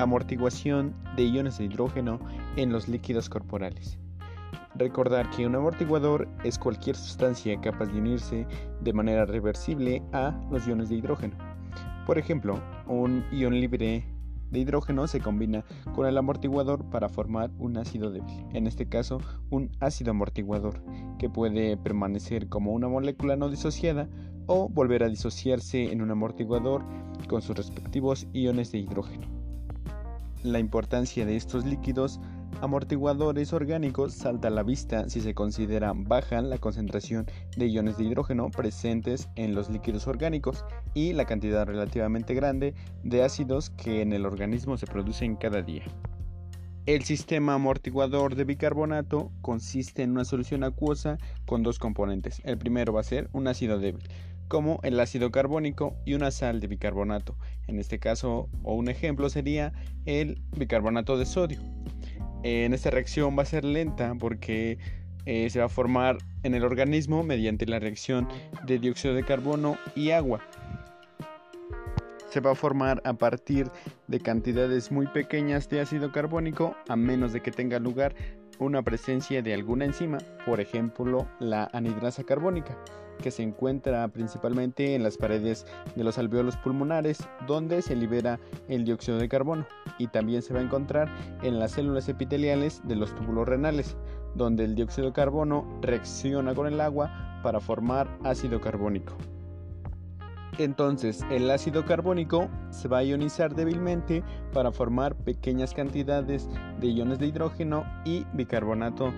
Amortiguación de iones de hidrógeno en los líquidos corporales. Recordar que un amortiguador es cualquier sustancia capaz de unirse de manera reversible a los iones de hidrógeno. Por ejemplo, un ion libre de hidrógeno se combina con el amortiguador para formar un ácido débil, en este caso un ácido amortiguador, que puede permanecer como una molécula no disociada o volver a disociarse en un amortiguador con sus respectivos iones de hidrógeno. La importancia de estos líquidos amortiguadores orgánicos salta a la vista si se considera baja la concentración de iones de hidrógeno presentes en los líquidos orgánicos y la cantidad relativamente grande de ácidos que en el organismo se producen cada día. El sistema amortiguador de bicarbonato consiste en una solución acuosa con dos componentes. El primero va a ser un ácido débil, como el ácido carbónico y una sal de bicarbonato. En este caso, o un ejemplo sería el bicarbonato de sodio en esta reacción va a ser lenta porque eh, se va a formar en el organismo mediante la reacción de dióxido de carbono y agua. Se va a formar a partir de cantidades muy pequeñas de ácido carbónico a menos de que tenga lugar una presencia de alguna enzima, por ejemplo la anidrasa carbónica, que se encuentra principalmente en las paredes de los alveolos pulmonares, donde se libera el dióxido de carbono, y también se va a encontrar en las células epiteliales de los túbulos renales, donde el dióxido de carbono reacciona con el agua para formar ácido carbónico. Entonces el ácido carbónico se va a ionizar débilmente para formar pequeñas cantidades de iones de hidrógeno y bicarbonato.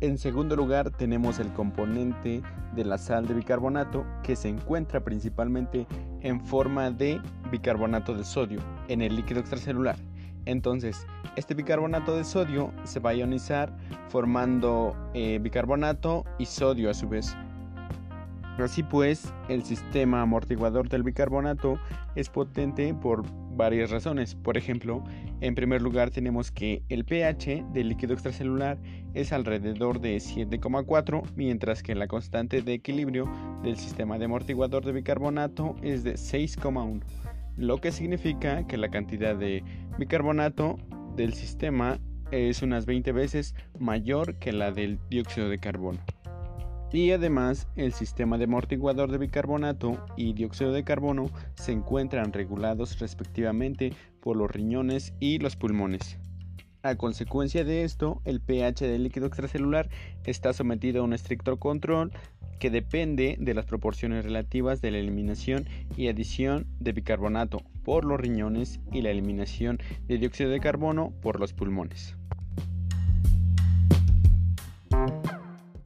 En segundo lugar tenemos el componente de la sal de bicarbonato que se encuentra principalmente en forma de bicarbonato de sodio en el líquido extracelular. Entonces, este bicarbonato de sodio se va a ionizar formando eh, bicarbonato y sodio a su vez. Así pues, el sistema amortiguador del bicarbonato es potente por varias razones. Por ejemplo, en primer lugar tenemos que el pH del líquido extracelular es alrededor de 7,4, mientras que la constante de equilibrio del sistema de amortiguador de bicarbonato es de 6,1, lo que significa que la cantidad de bicarbonato del sistema es unas 20 veces mayor que la del dióxido de carbono y además el sistema de amortiguador de bicarbonato y dióxido de carbono se encuentran regulados respectivamente por los riñones y los pulmones. A consecuencia de esto, el pH del líquido extracelular está sometido a un estricto control que depende de las proporciones relativas de la eliminación y adición de bicarbonato por los riñones y la eliminación de dióxido de carbono por los pulmones.